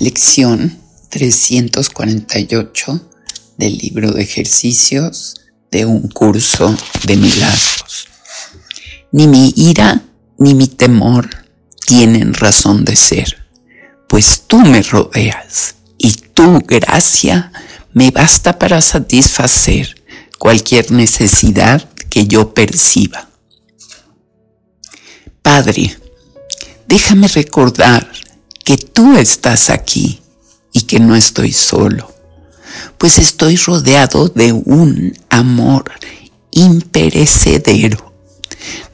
Lección 348 del libro de ejercicios de un curso de milagros. Ni mi ira ni mi temor tienen razón de ser, pues tú me rodeas y tu gracia me basta para satisfacer cualquier necesidad que yo perciba. Padre, déjame recordar que tú estás aquí y que no estoy solo, pues estoy rodeado de un amor imperecedero.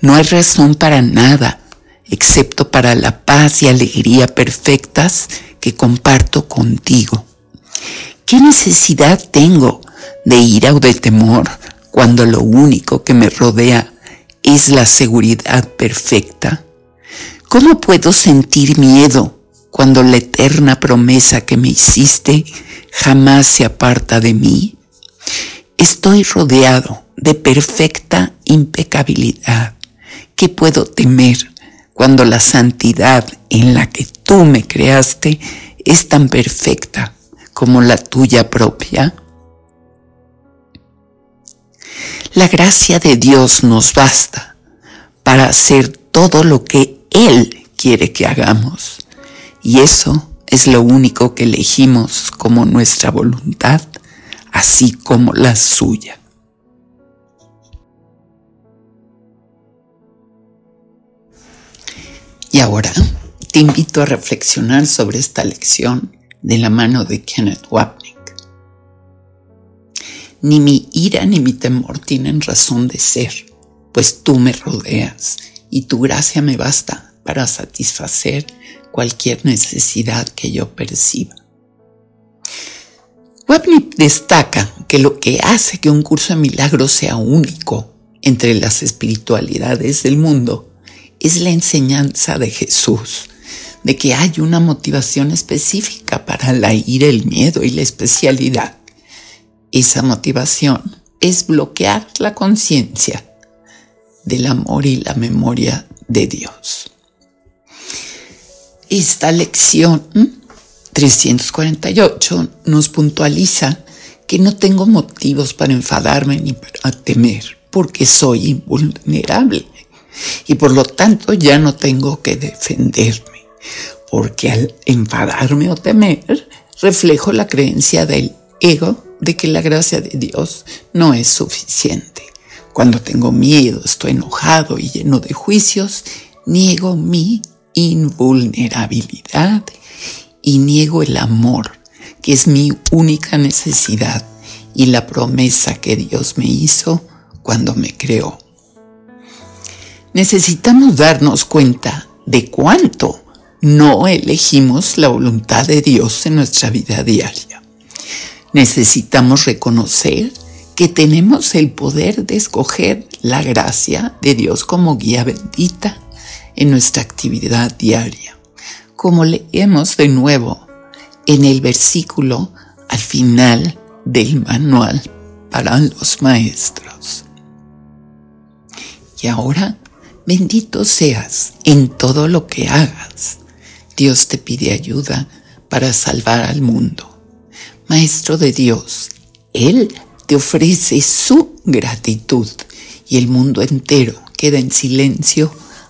No hay razón para nada, excepto para la paz y alegría perfectas que comparto contigo. ¿Qué necesidad tengo de ira o de temor cuando lo único que me rodea es la seguridad perfecta? ¿Cómo puedo sentir miedo cuando la eterna promesa que me hiciste jamás se aparta de mí? Estoy rodeado de perfecta impecabilidad. ¿Qué puedo temer cuando la santidad en la que tú me creaste es tan perfecta como la tuya propia? La gracia de Dios nos basta para hacer todo lo que Él quiere que hagamos. Y eso es lo único que elegimos como nuestra voluntad, así como la suya. Y ahora te invito a reflexionar sobre esta lección de la mano de Kenneth Wapnick. Ni mi ira ni mi temor tienen razón de ser, pues tú me rodeas y tu gracia me basta para satisfacer cualquier necesidad que yo perciba. Webney destaca que lo que hace que un curso de milagros sea único entre las espiritualidades del mundo es la enseñanza de Jesús, de que hay una motivación específica para la ira, el miedo y la especialidad. Esa motivación es bloquear la conciencia del amor y la memoria de Dios. Esta lección 348 nos puntualiza que no tengo motivos para enfadarme ni para temer, porque soy invulnerable y por lo tanto ya no tengo que defenderme, porque al enfadarme o temer reflejo la creencia del ego de que la gracia de Dios no es suficiente. Cuando tengo miedo, estoy enojado y lleno de juicios, niego mi invulnerabilidad y niego el amor, que es mi única necesidad y la promesa que Dios me hizo cuando me creó. Necesitamos darnos cuenta de cuánto no elegimos la voluntad de Dios en nuestra vida diaria. Necesitamos reconocer que tenemos el poder de escoger la gracia de Dios como guía bendita en nuestra actividad diaria, como leemos de nuevo en el versículo al final del manual para los maestros. Y ahora, bendito seas en todo lo que hagas. Dios te pide ayuda para salvar al mundo. Maestro de Dios, Él te ofrece su gratitud y el mundo entero queda en silencio